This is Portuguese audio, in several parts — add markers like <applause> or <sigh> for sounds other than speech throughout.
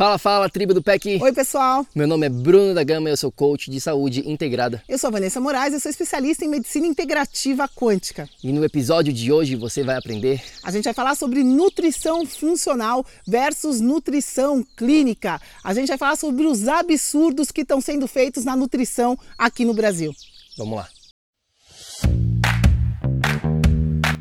Fala, fala, tribo do PEC! Oi, pessoal! Meu nome é Bruno da Gama e eu sou coach de saúde integrada. Eu sou a Vanessa Moraes, eu sou especialista em medicina integrativa quântica. E no episódio de hoje você vai aprender. A gente vai falar sobre nutrição funcional versus nutrição clínica. A gente vai falar sobre os absurdos que estão sendo feitos na nutrição aqui no Brasil. Vamos lá!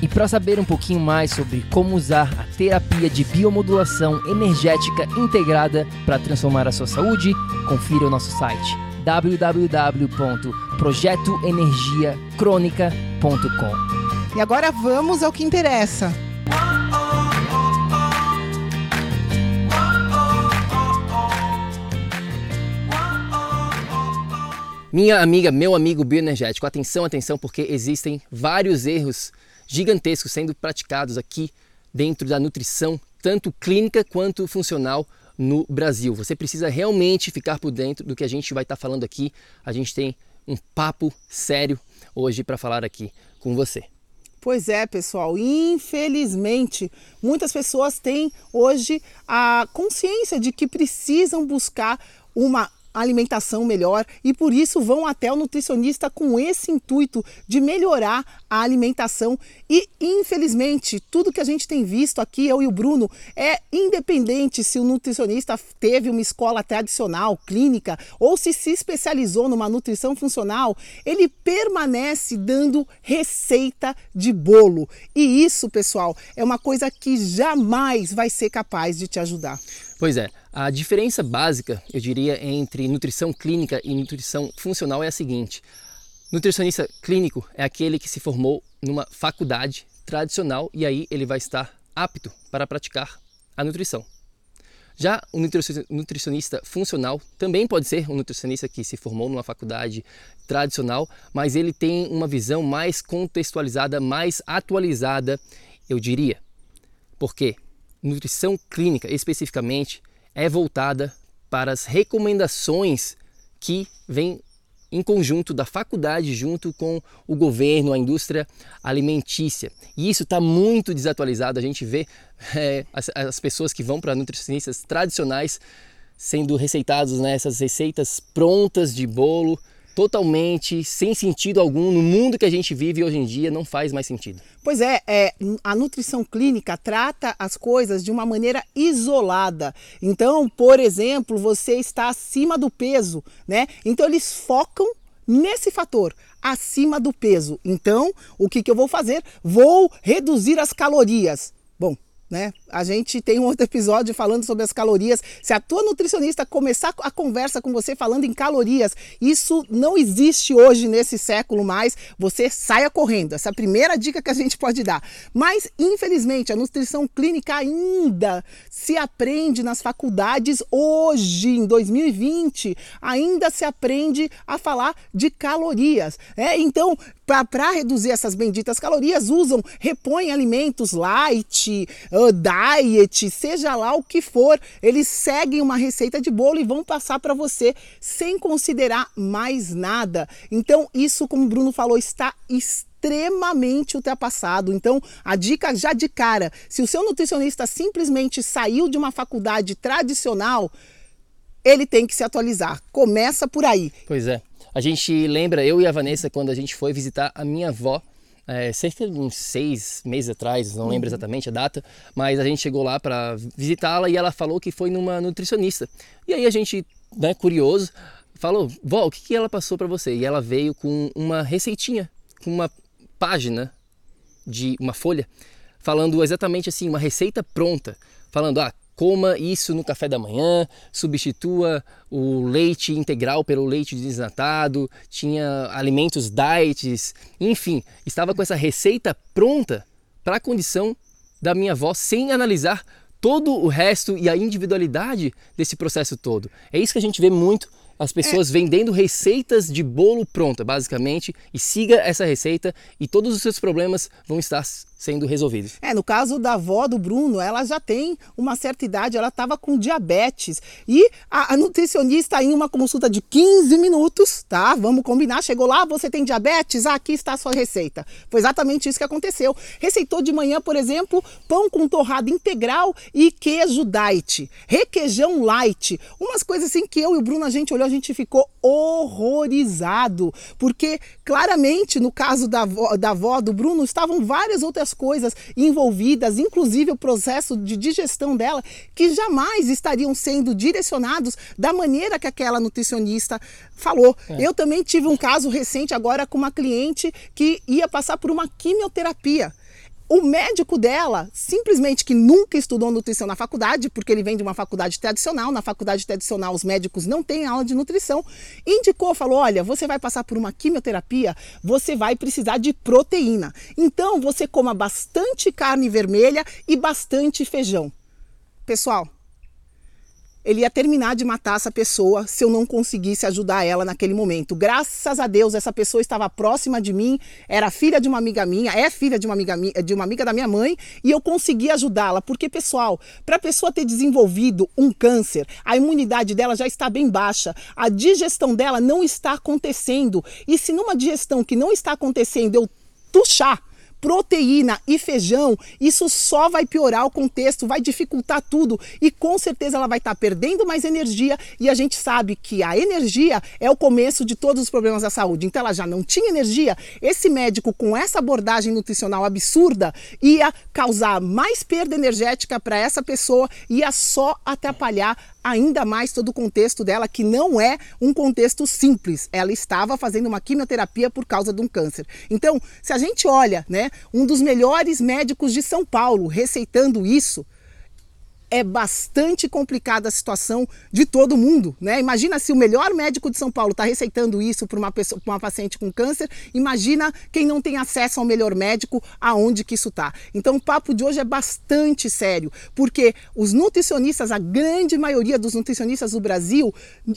E para saber um pouquinho mais sobre como usar a terapia de biomodulação energética integrada para transformar a sua saúde, confira o nosso site www.projetoenergiacronica.com. E agora vamos ao que interessa. Minha amiga, meu amigo bioenergético, atenção, atenção, porque existem vários erros gigantescos sendo praticados aqui dentro da nutrição, tanto clínica quanto funcional no Brasil. Você precisa realmente ficar por dentro do que a gente vai estar falando aqui. A gente tem um papo sério hoje para falar aqui com você. Pois é, pessoal. Infelizmente, muitas pessoas têm hoje a consciência de que precisam buscar uma alimentação melhor e por isso vão até o nutricionista com esse intuito de melhorar a alimentação e infelizmente tudo que a gente tem visto aqui eu e o Bruno é independente se o nutricionista teve uma escola tradicional, clínica ou se se especializou numa nutrição funcional, ele permanece dando receita de bolo. E isso, pessoal, é uma coisa que jamais vai ser capaz de te ajudar. Pois é, a diferença básica, eu diria, entre nutrição clínica e nutrição funcional é a seguinte: nutricionista clínico é aquele que se formou numa faculdade tradicional e aí ele vai estar apto para praticar a nutrição. Já o nutricionista funcional também pode ser um nutricionista que se formou numa faculdade tradicional, mas ele tem uma visão mais contextualizada, mais atualizada, eu diria. Por quê? nutrição clínica especificamente é voltada para as recomendações que vêm em conjunto da faculdade junto com o governo, a indústria alimentícia. E isso está muito desatualizado. A gente vê <laughs> é, as, as, pessoas que vão para nutricionistas tradicionais sendo receitados nessas né, receitas prontas de bolo totalmente sem sentido algum no mundo que a gente vive hoje em dia não faz mais sentido. Pois é, é, a nutrição clínica trata as coisas de uma maneira isolada. Então, por exemplo, você está acima do peso, né? Então eles focam nesse fator acima do peso. Então, o que, que eu vou fazer? Vou reduzir as calorias. Bom, né? A gente tem um outro episódio falando sobre as calorias. Se a tua nutricionista começar a conversa com você falando em calorias, isso não existe hoje nesse século mais. Você saia correndo. Essa é a primeira dica que a gente pode dar. Mas, infelizmente, a nutrição clínica ainda se aprende nas faculdades hoje, em 2020, ainda se aprende a falar de calorias. É, então, para reduzir essas benditas calorias, usam, repõem alimentos light, uh, diet, seja lá o que for, eles seguem uma receita de bolo e vão passar para você sem considerar mais nada. Então, isso, como o Bruno falou, está extremamente ultrapassado. Então, a dica já de cara: se o seu nutricionista simplesmente saiu de uma faculdade tradicional, ele tem que se atualizar. Começa por aí. Pois é. A gente lembra, eu e a Vanessa, quando a gente foi visitar a minha avó, é, cerca de uns seis meses atrás, não lembro uhum. exatamente a data, mas a gente chegou lá para visitá-la e ela falou que foi numa nutricionista. E aí a gente, né, curioso, falou: Vó, o que, que ela passou para você? E ela veio com uma receitinha, com uma página de uma folha falando exatamente assim, uma receita pronta, falando, ah, coma isso no café da manhã, substitua o leite integral pelo leite desnatado, tinha alimentos diets, enfim, estava com essa receita pronta para a condição da minha avó sem analisar todo o resto e a individualidade desse processo todo. É isso que a gente vê muito as pessoas é. vendendo receitas de bolo pronta, basicamente, e siga essa receita e todos os seus problemas vão estar sendo resolvidos. É, no caso da avó do Bruno, ela já tem uma certa idade, ela estava com diabetes e a, a, nutricionista em uma consulta de 15 minutos, tá? Vamos combinar, chegou lá, você tem diabetes? Ah, aqui está a sua receita. Foi exatamente isso que aconteceu. Receitou de manhã, por exemplo, pão com torrada integral e queijo diet, requeijão light, umas coisas assim que eu e o Bruno a gente olhou, a gente ficou horrorizado, porque claramente no caso da avó, da avó do Bruno estavam várias outras outras coisas envolvidas, inclusive o processo de digestão dela, que jamais estariam sendo direcionados da maneira que aquela nutricionista falou. É. Eu também tive um caso recente agora com uma cliente que ia passar por uma quimioterapia. O médico dela, simplesmente que nunca estudou nutrição na faculdade, porque ele vem de uma faculdade tradicional, na faculdade tradicional os médicos não têm aula de nutrição, indicou, falou: olha, você vai passar por uma quimioterapia, você vai precisar de proteína. Então você coma bastante carne vermelha e bastante feijão. Pessoal, ele ia terminar de matar essa pessoa se eu não conseguisse ajudar ela naquele momento. Graças a Deus, essa pessoa estava próxima de mim, era filha de uma amiga minha, é filha de uma amiga, de uma amiga da minha mãe, e eu consegui ajudá-la. Porque, pessoal, para a pessoa ter desenvolvido um câncer, a imunidade dela já está bem baixa, a digestão dela não está acontecendo. E se numa digestão que não está acontecendo eu tuchar proteína e feijão, isso só vai piorar o contexto, vai dificultar tudo e com certeza ela vai estar tá perdendo mais energia e a gente sabe que a energia é o começo de todos os problemas da saúde. Então ela já não tinha energia, esse médico com essa abordagem nutricional absurda ia causar mais perda energética para essa pessoa, ia só atrapalhar ainda mais todo o contexto dela, que não é um contexto simples. Ela estava fazendo uma quimioterapia por causa de um câncer. Então, se a gente olha, né, um dos melhores médicos de São Paulo receitando isso, é bastante complicada a situação de todo mundo, né? Imagina se o melhor médico de São Paulo está receitando isso para uma pessoa, uma paciente com câncer, imagina quem não tem acesso ao melhor médico, aonde que isso está. Então o papo de hoje é bastante sério, porque os nutricionistas, a grande maioria dos nutricionistas do Brasil,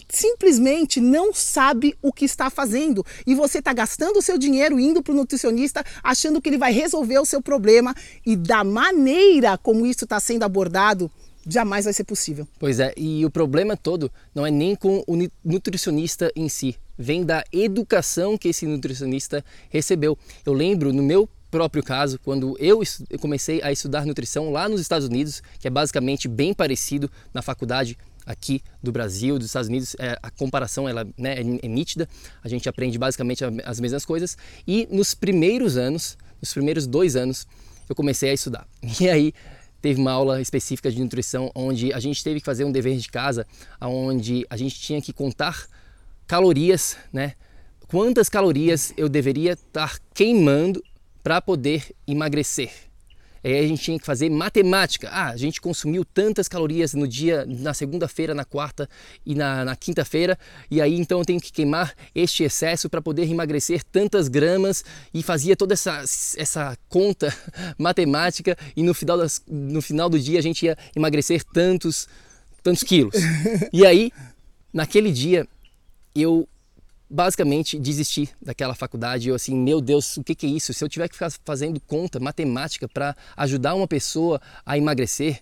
simplesmente não sabe o que está fazendo e você está gastando o seu dinheiro indo para o nutricionista achando que ele vai resolver o seu problema e da maneira como isso está sendo abordado jamais vai ser possível. Pois é, e o problema todo não é nem com o nutricionista em si, vem da educação que esse nutricionista recebeu. Eu lembro no meu próprio caso, quando eu comecei a estudar nutrição lá nos Estados Unidos, que é basicamente bem parecido na faculdade aqui do Brasil, dos Estados Unidos, é, a comparação ela, né, é, é nítida, a gente aprende basicamente as mesmas coisas e nos primeiros anos, nos primeiros dois anos, eu comecei a estudar. <laughs> E aí teve uma aula específica de nutrição onde a gente teve que fazer um dever de casa, onde a gente tinha que contar calorias, né? Quantas calorias eu deveria estar queimando para poder emagrecer. Aí a gente tinha que fazer matemática. Ah, a gente consumiu tantas calorias no dia, na segunda-feira, na quarta e na, na quinta-feira, e aí então eu tenho que queimar este excesso para poder emagrecer tantas gramas e fazia toda essa, essa conta <laughs> matemática e no final, das, no final do dia a gente ia emagrecer tantos, tantos quilos. <laughs> E aí, naquele dia, eu basicamente desisti daquela faculdade. Eu assim, meu Deus, o que, que é isso? Se eu tiver que ficar fazendo conta, matemática para ajudar uma pessoa a emagrecer,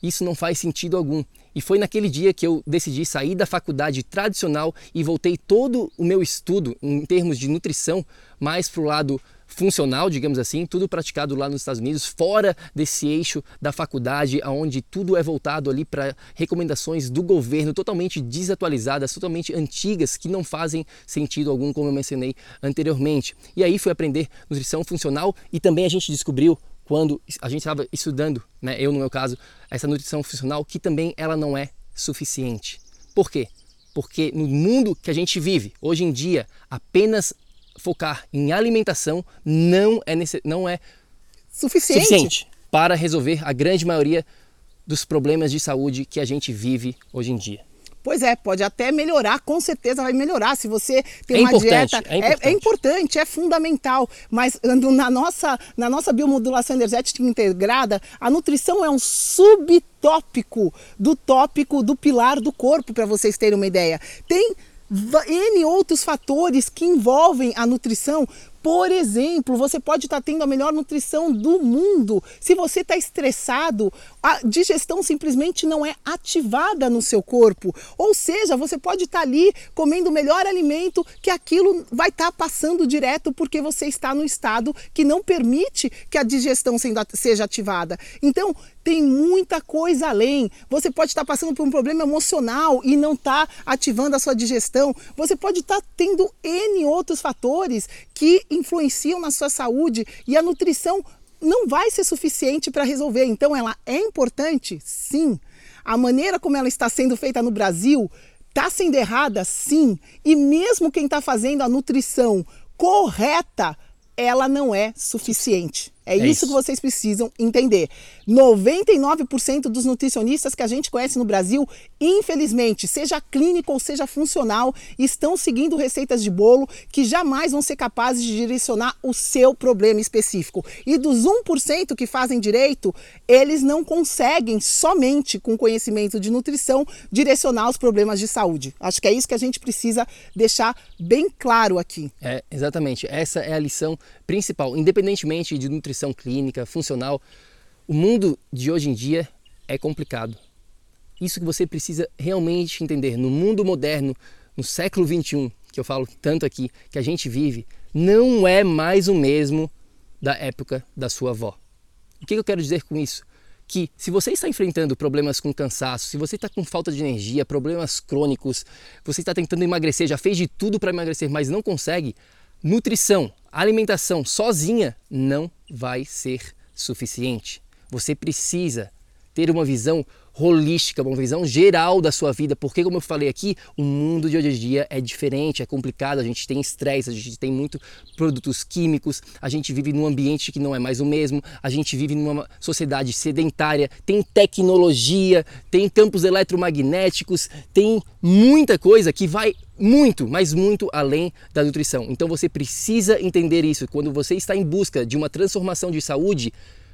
isso não faz sentido algum. E foi naquele dia que eu decidi sair da faculdade tradicional e voltei todo o meu estudo em termos de nutrição mais para o lado funcional, digamos assim, tudo praticado lá nos Estados Unidos, fora desse eixo da faculdade, onde tudo é voltado ali para recomendações do governo totalmente desatualizadas, totalmente antigas, que não fazem sentido algum, como eu mencionei anteriormente. E aí fui aprender nutrição funcional e também a gente descobriu quando a gente estava estudando, né, eu no meu caso, essa nutrição funcional, que também ela não é suficiente. Por quê? Porque no mundo que a gente vive, hoje em dia, apenas focar em alimentação não é, não é suficiente. suficiente para resolver a grande maioria dos problemas de saúde que a gente vive hoje em dia. Pois é, pode até melhorar, com certeza vai melhorar. Se você tem é uma dieta. É importante. É, é importante, é fundamental. Mas na nossa, na nossa biomodulação energética integrada, a nutrição é um subtópico do tópico do pilar do corpo, para vocês terem uma ideia. Tem N outros fatores que envolvem a nutrição por exemplo, você pode estar tendo a melhor nutrição do mundo. Se você está estressado, a digestão simplesmente não é ativada no seu corpo. Ou seja, você pode estar ali comendo o melhor alimento que aquilo vai estar passando direto porque você está no estado que não permite que a digestão seja ativada. Então, tem muita coisa além. Você pode estar passando por um problema emocional e não está ativando a sua digestão. Você pode estar tendo N outros fatores que influenciam na sua saúde e a nutrição não vai ser suficiente para resolver. Então, ela é importante? Sim. A maneira como ela está sendo feita no Brasil está sendo errada? Sim. E mesmo quem está fazendo a nutrição correta, ela não é suficiente. É, é isso, isso que vocês precisam entender. 99% dos nutricionistas que a gente conhece no Brasil, infelizmente, seja clínico ou seja funcional, estão seguindo receitas de bolo que jamais vão ser capazes de direcionar o seu problema específico. E dos 1% que fazem direito, eles não conseguem somente com conhecimento de nutrição direcionar os problemas de saúde. Acho que é isso que a gente precisa deixar bem claro aqui. É, exatamente. Essa é a lição principal, independentemente de nutrição clínica, funcional. O mundo de hoje em dia é complicado. Isso que você precisa realmente entender. No mundo moderno, no século 21, que eu falo tanto aqui, que a gente vive, não é mais o mesmo da época da sua avó. O que eu quero dizer com isso? Que se você está enfrentando problemas com cansaço, se você está com falta de energia, problemas crônicos, você está tentando emagrecer, já fez de tudo para emagrecer, mas não consegue, nutrição, alimentação sozinha não vai ser suficiente. Você precisa ter uma visão holística, uma visão geral da sua vida, porque como eu falei aqui, o mundo de hoje em dia é diferente, é complicado, a gente tem estresse, a gente tem muito produtos químicos, a gente vive num ambiente que não é mais o mesmo, a gente vive numa sociedade sedentária, tem tecnologia, tem campos eletromagnéticos, tem muita coisa que vai muito, mas muito além da nutrição. Então você precisa entender isso. Quando você está em busca de uma transformação de saúde,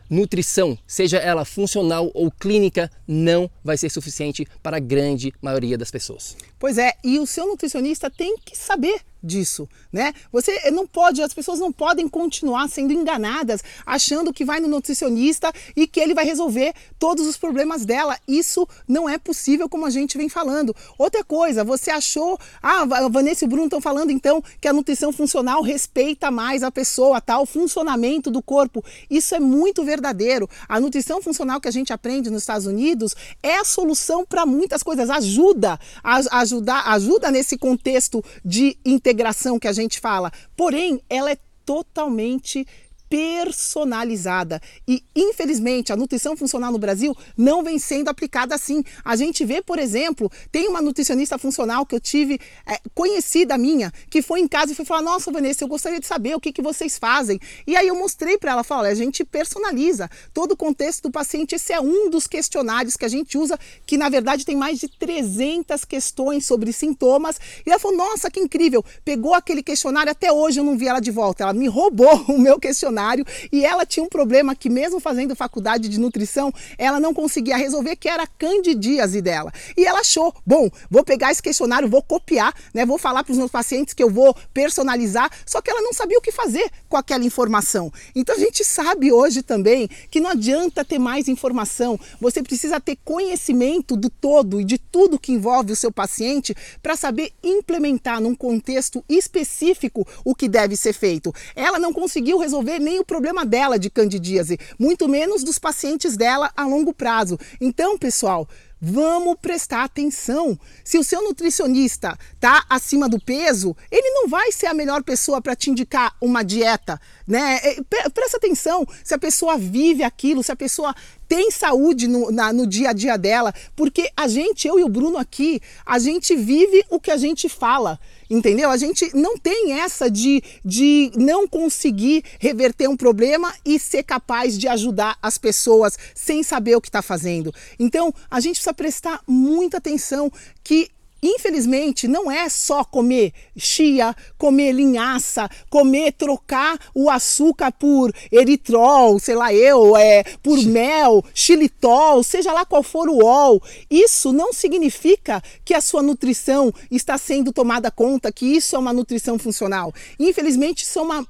nutrição, seja ela funcional ou clínica, não vai ser suficiente para a grande maioria das pessoas. Pois é, e o seu nutricionista tem que saber disso, né? Você não pode, as pessoas não podem continuar sendo enganadas, achando que vai no nutricionista e que ele vai resolver todos os problemas dela. Isso não é possível, como a gente vem falando. Outra coisa, você achou, ah, Vanessa e o Bruno estão falando então que a nutrição funcional respeita mais a pessoa, tá? O funcionamento do corpo. Isso é muito verdadeiro. A nutrição funcional que a gente aprende nos Estados Unidos é a solução para muitas coisas, ajuda, a, ajudar, ajuda nesse contexto de integração integração que a gente fala, porém ela é totalmente personalizada. E, infelizmente, a nutrição funcional no Brasil não vem sendo aplicada assim. A gente vê, por exemplo, tem uma nutricionista funcional que eu tive, é, conhecida minha, que foi em casa e foi falar: Nossa, Vanessa, eu gostaria de saber o que, que vocês fazem. E aí eu mostrei para ela: fala, a gente personaliza todo o contexto do paciente. Esse é um dos questionários que a gente usa, que na verdade tem mais de 300 questões sobre sintomas. E ela falou: Nossa, que incrível! Pegou aquele questionário, até hoje eu não vi ela de volta. Ela me roubou <laughs> o meu questionário e ela tinha um problema que mesmo fazendo faculdade de nutrição, ela não conseguia resolver, que era a candidíase dela. E ela achou, bom, vou pegar esse questionário, vou copiar, né, vou falar para os meus pacientes que eu vou personalizar, só que ela não sabia o que fazer com aquela informação. Então a gente sabe hoje também que não adianta ter mais informação, você precisa ter conhecimento do todo e de tudo que envolve o seu paciente para saber implementar num contexto específico o que deve ser feito. Ela não conseguiu resolver nem o problema dela de candidíase, muito menos dos pacientes dela a longo prazo. Então, pessoal, Vamos prestar atenção. Se o seu nutricionista está acima do peso, ele não vai ser a melhor pessoa para te indicar uma dieta, né? É, presta atenção se a pessoa vive aquilo, se a pessoa tem saúde no, na, no dia a dia dela, porque a gente, eu e o Bruno aqui, a gente vive o que a gente fala. Entendeu? A gente não tem essa de, de não conseguir reverter um problema e ser capaz de ajudar as pessoas sem saber o que está fazendo. Então, a gente precisa prestar muita atenção que Infelizmente, não é só comer chia, comer linhaça, comer, trocar o açúcar por eritrol, sei lá eu, é, por mel, xilitol, seja lá qual for o ol. Isso não significa que a sua nutrição está sendo tomada conta, que isso é uma nutrição funcional. Infelizmente, isso é uma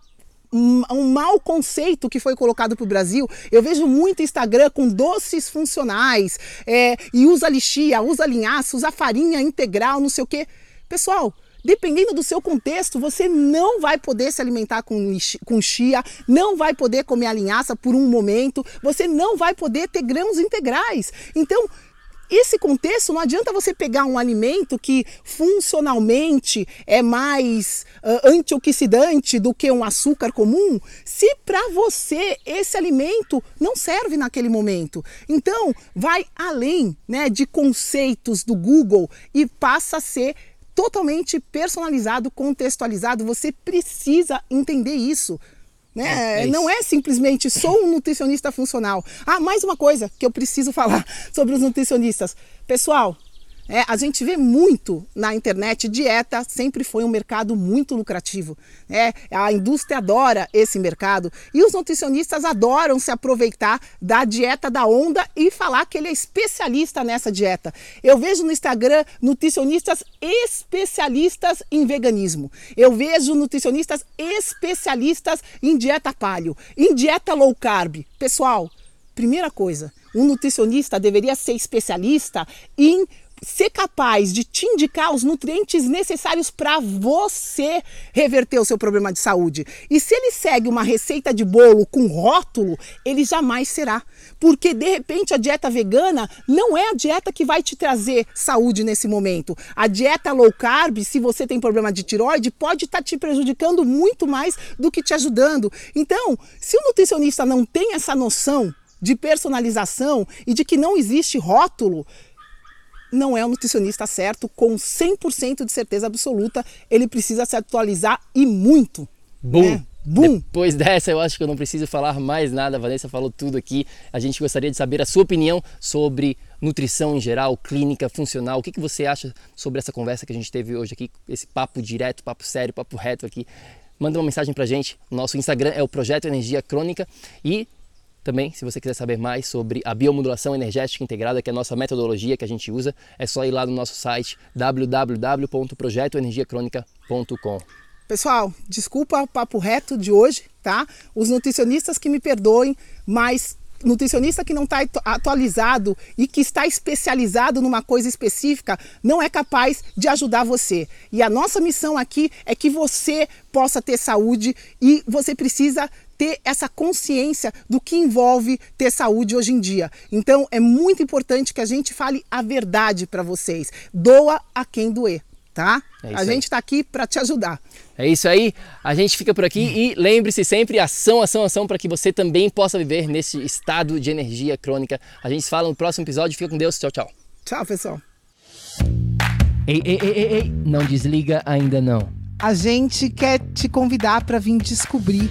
um, mau conceito que foi colocado para o Brasil. Eu vejo muito Instagram com doces funcionais, é, e usa lixia, usa linhaça, usa farinha integral, não sei o quê. Pessoal, dependendo do seu contexto, você não vai poder se alimentar com, com chia, não vai poder comer a linhaça por um momento, você não vai poder ter grãos integrais. Então, esse contexto não adianta você pegar um alimento que funcionalmente é mais uh, antioxidante do que um açúcar comum, se para você esse alimento não serve naquele momento. Então, vai além né, de conceitos do Google e passa a ser totalmente personalizado, contextualizado. Você precisa entender isso. Né? É, não é simplesmente sou um nutricionista funcional. Ah, mais uma coisa que eu preciso falar <laughs> sobre os nutricionistas. Pessoal, é, a gente vê muito na internet, dieta sempre foi um mercado muito lucrativo. É, a indústria adora esse mercado e os nutricionistas adoram se aproveitar da dieta da onda e falar que ele é especialista nessa dieta. Eu vejo no Instagram nutricionistas especialistas em veganismo. Eu vejo nutricionistas especialistas em dieta paleo, em dieta low carb. Pessoal, primeira coisa, um nutricionista deveria ser especialista em ser capaz de te indicar os nutrientes necessários para você reverter o seu problema de saúde. E se ele segue uma receita de bolo com rótulo, ele jamais será. Porque de repente a dieta vegana não é a dieta que vai te trazer saúde nesse momento. A dieta low carb, se você tem problema de tiroide, pode estar tá te prejudicando muito mais do que te ajudando. Então, se o nutricionista não tem essa noção de personalização e de que não existe rótulo, não é o nutricionista certo, com 100% de certeza absoluta. Ele precisa se atualizar e muito. Bum! Né? Boom. Depois dessa, eu acho que eu não preciso falar mais nada. A Vanessa falou tudo aqui. A gente gostaria de saber a sua opinião sobre nutrição em geral, clínica, funcional. O que, que você acha sobre essa conversa que a gente teve hoje aqui? Esse papo direto, papo sério, papo reto aqui. Manda uma mensagem pra gente. Nosso Instagram é o Projeto Energia Crônica. E também, se você quiser saber mais sobre a biomodulação energética integrada, que é a nossa metodologia que a gente usa, é só ir lá no nosso site www.projetoenergiacronica.com. Pessoal, desculpa o papo reto de hoje, tá? Os nutricionistas que me perdoem, mas nutricionista que não está atualizado e que está especializado numa coisa específica não é capaz de ajudar você. E a nossa missão aqui é que você possa ter saúde e você precisa ter essa consciência do que envolve ter saúde hoje em dia. Então é muito importante que a gente fale a verdade para vocês. Doa a quem doer, tá? É a gente está aqui para te ajudar. É isso aí, a gente fica por aqui e lembre-se sempre ação, ação, ação para que você também possa viver nesse estado de energia crônica. A gente se fala no próximo episódio. Fica com Deus. Tchau, tchau. Tchau, pessoal. Ei, ei, ei, ei, ei, não desliga ainda não. A gente quer te convidar para vir descobrir